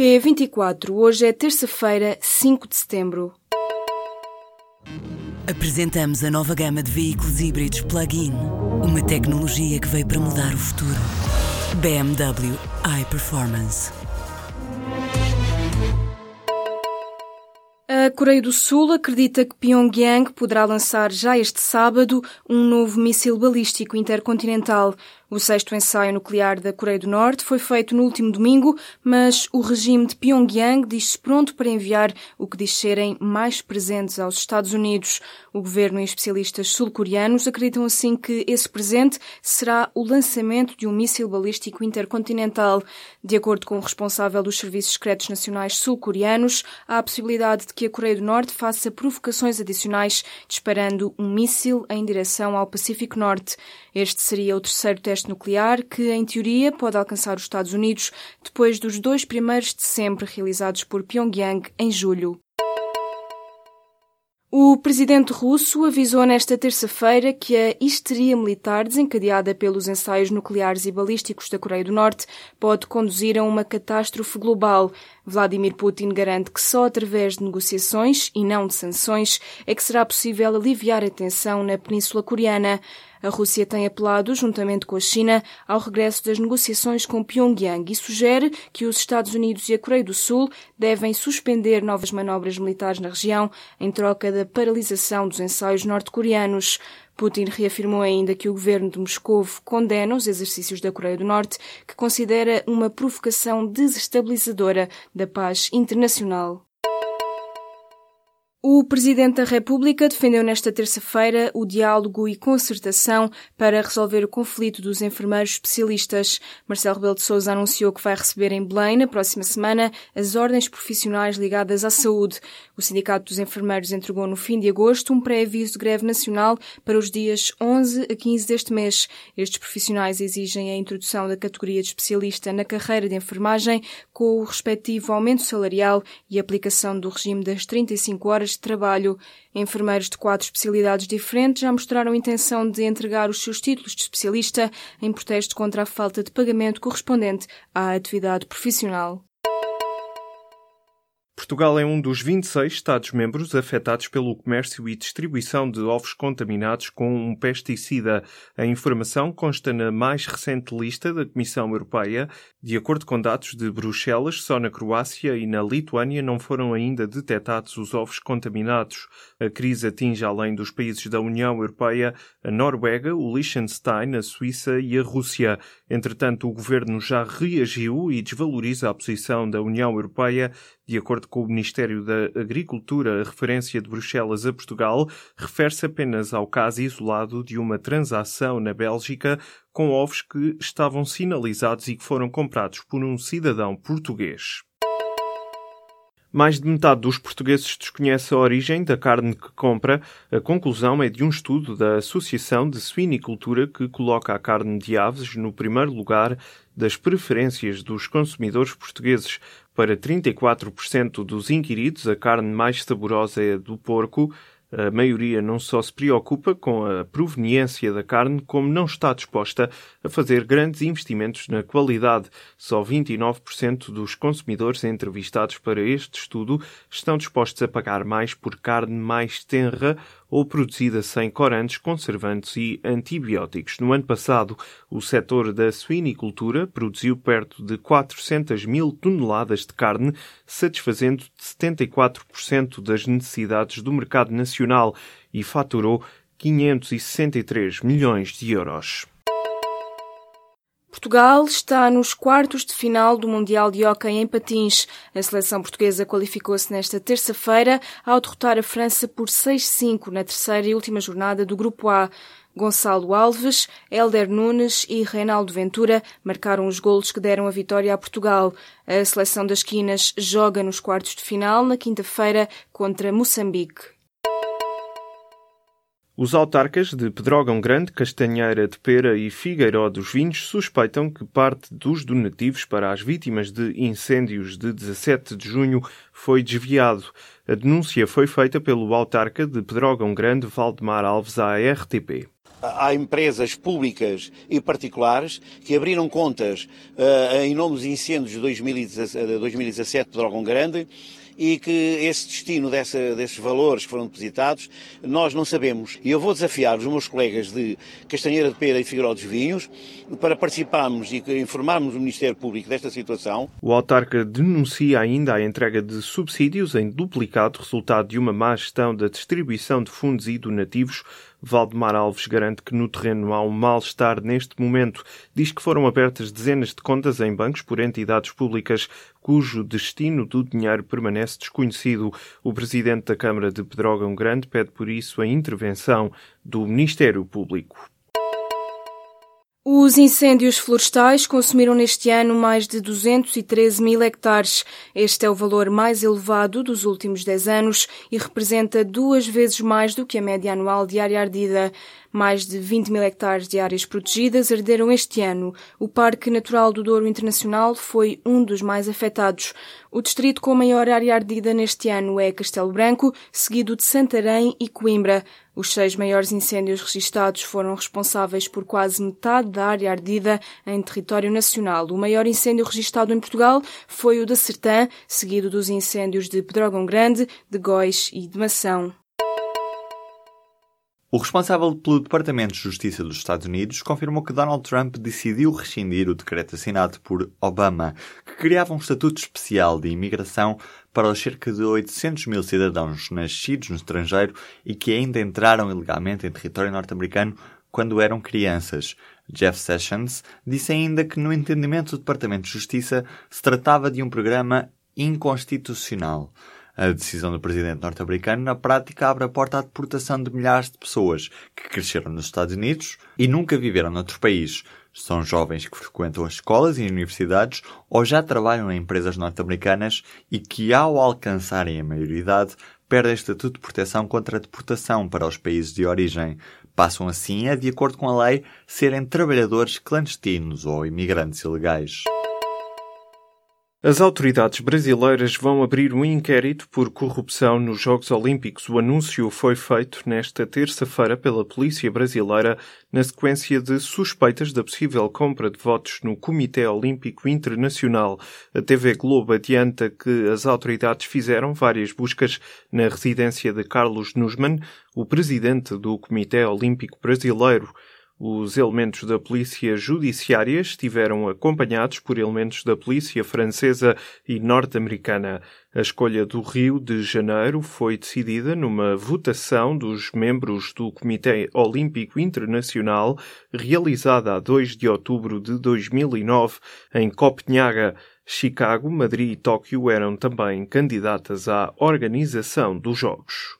P24, hoje é terça-feira, 5 de setembro. Apresentamos a nova gama de veículos híbridos plug-in. Uma tecnologia que veio para mudar o futuro. BMW iPerformance. A Coreia do Sul acredita que Pyongyang poderá lançar já este sábado um novo míssil balístico intercontinental. O sexto ensaio nuclear da Coreia do Norte foi feito no último domingo, mas o regime de Pyongyang diz-se pronto para enviar o que diz serem mais presentes aos Estados Unidos. O governo e especialistas sul-coreanos acreditam assim que esse presente será o lançamento de um míssil balístico intercontinental. De acordo com o responsável dos Serviços Secretos Nacionais sul-coreanos, há a possibilidade de que a Coreia do Norte faça provocações adicionais disparando um míssil em direção ao Pacífico Norte. Este seria o terceiro teste nuclear que, em teoria, pode alcançar os Estados Unidos depois dos dois primeiros de sempre realizados por Pyongyang em julho. O presidente russo avisou nesta terça-feira que a histeria militar desencadeada pelos ensaios nucleares e balísticos da Coreia do Norte pode conduzir a uma catástrofe global. Vladimir Putin garante que só através de negociações e não de sanções é que será possível aliviar a tensão na Península Coreana. A Rússia tem apelado, juntamente com a China, ao regresso das negociações com Pyongyang e sugere que os Estados Unidos e a Coreia do Sul devem suspender novas manobras militares na região em troca da paralisação dos ensaios norte-coreanos. Putin reafirmou ainda que o governo de Moscou condena os exercícios da Coreia do Norte, que considera uma provocação desestabilizadora da paz internacional. O Presidente da República defendeu nesta terça-feira o diálogo e concertação para resolver o conflito dos enfermeiros especialistas. Marcelo Rebelo de Sousa anunciou que vai receber em Belém, na próxima semana, as ordens profissionais ligadas à saúde. O Sindicato dos Enfermeiros entregou no fim de agosto um pré-aviso de greve nacional para os dias 11 a 15 deste mês. Estes profissionais exigem a introdução da categoria de especialista na carreira de enfermagem, com o respectivo aumento salarial e aplicação do regime das 35 horas de trabalho. Enfermeiros de quatro especialidades diferentes já mostraram intenção de entregar os seus títulos de especialista em protesto contra a falta de pagamento correspondente à atividade profissional. Portugal é um dos 26 Estados-membros afetados pelo comércio e distribuição de ovos contaminados com um pesticida. A informação consta na mais recente lista da Comissão Europeia. De acordo com dados de Bruxelas, só na Croácia e na Lituânia não foram ainda detectados os ovos contaminados. A crise atinge, além dos países da União Europeia, a Noruega, o Liechtenstein, a Suíça e a Rússia. Entretanto, o governo já reagiu e desvaloriza a posição da União Europeia de acordo com o Ministério da Agricultura, a referência de Bruxelas a Portugal refere-se apenas ao caso isolado de uma transação na Bélgica com ovos que estavam sinalizados e que foram comprados por um cidadão português. Mais de metade dos portugueses desconhece a origem da carne que compra. A conclusão é de um estudo da Associação de Suinicultura que coloca a carne de aves no primeiro lugar das preferências dos consumidores portugueses. Para 34% dos inquiridos, a carne mais saborosa é a do porco. A maioria não só se preocupa com a proveniência da carne, como não está disposta a fazer grandes investimentos na qualidade. Só 29% dos consumidores entrevistados para este estudo estão dispostos a pagar mais por carne mais tenra ou produzida sem corantes, conservantes e antibióticos. No ano passado, o setor da suinicultura produziu perto de 400 mil toneladas de carne, satisfazendo 74% das necessidades do mercado nacional e faturou 563 milhões de euros. Portugal está nos quartos de final do Mundial de Hóquei em Patins. A seleção portuguesa qualificou-se nesta terça-feira ao derrotar a França por 6-5 na terceira e última jornada do Grupo A. Gonçalo Alves, Helder Nunes e Reinaldo Ventura marcaram os golos que deram a vitória a Portugal. A seleção das Quinas joga nos quartos de final na quinta-feira contra Moçambique. Os autarcas de Pedrógão Grande, Castanheira de Pera e Figueiró dos Vinhos suspeitam que parte dos donativos para as vítimas de incêndios de 17 de junho foi desviado. A denúncia foi feita pelo autarca de Pedrógão Grande, Valdemar Alves, à RTP. há empresas públicas e particulares que abriram contas uh, em nome dos incêndios de 2017 de Dragão Grande e que esse destino dessa, desses valores que foram depositados nós não sabemos. E eu vou desafiar os meus colegas de Castanheira de Pera e Figueiró dos Vinhos para participarmos e informarmos o Ministério Público desta situação. O autarca denuncia ainda a entrega de subsídios em duplicado, resultado de uma má gestão da distribuição de fundos e donativos Valdemar Alves garante que no terreno há um mal-estar neste momento. Diz que foram abertas dezenas de contas em bancos por entidades públicas cujo destino do dinheiro permanece desconhecido. O presidente da Câmara de Pedrógão Grande pede por isso a intervenção do Ministério Público. Os incêndios florestais consumiram neste ano mais de 213 mil hectares. Este é o valor mais elevado dos últimos 10 anos e representa duas vezes mais do que a média anual de área ardida. Mais de 20 mil hectares de áreas protegidas arderam este ano. O Parque Natural do Douro Internacional foi um dos mais afetados. O distrito com a maior área ardida neste ano é Castelo Branco, seguido de Santarém e Coimbra. Os seis maiores incêndios registados foram responsáveis por quase metade da área ardida em território nacional. O maior incêndio registado em Portugal foi o da Sertã, seguido dos incêndios de Pedrógão Grande, de Góis e de Mação. O responsável pelo Departamento de Justiça dos Estados Unidos confirmou que Donald Trump decidiu rescindir o decreto assinado por Obama, que criava um estatuto especial de imigração para os cerca de 800 mil cidadãos nascidos no estrangeiro e que ainda entraram ilegalmente em território norte-americano quando eram crianças. Jeff Sessions disse ainda que, no entendimento do Departamento de Justiça, se tratava de um programa inconstitucional. A decisão do presidente norte-americano, na prática, abre a porta à deportação de milhares de pessoas que cresceram nos Estados Unidos e nunca viveram noutro país. São jovens que frequentam as escolas e universidades ou já trabalham em empresas norte-americanas e que, ao alcançarem a maioridade, perdem estatuto de proteção contra a deportação para os países de origem. Passam assim a, de acordo com a lei, serem trabalhadores clandestinos ou imigrantes ilegais. As autoridades brasileiras vão abrir um inquérito por corrupção nos Jogos Olímpicos. O anúncio foi feito nesta terça-feira pela Polícia Brasileira na sequência de suspeitas da possível compra de votos no Comitê Olímpico Internacional. A TV Globo adianta que as autoridades fizeram várias buscas na residência de Carlos Nussmann, o presidente do Comitê Olímpico Brasileiro. Os elementos da polícia judiciária estiveram acompanhados por elementos da polícia francesa e norte-americana. A escolha do Rio de Janeiro foi decidida numa votação dos membros do Comitê Olímpico Internacional realizada a 2 de outubro de 2009 em Copenhaga. Chicago, Madrid e Tóquio eram também candidatas à organização dos Jogos.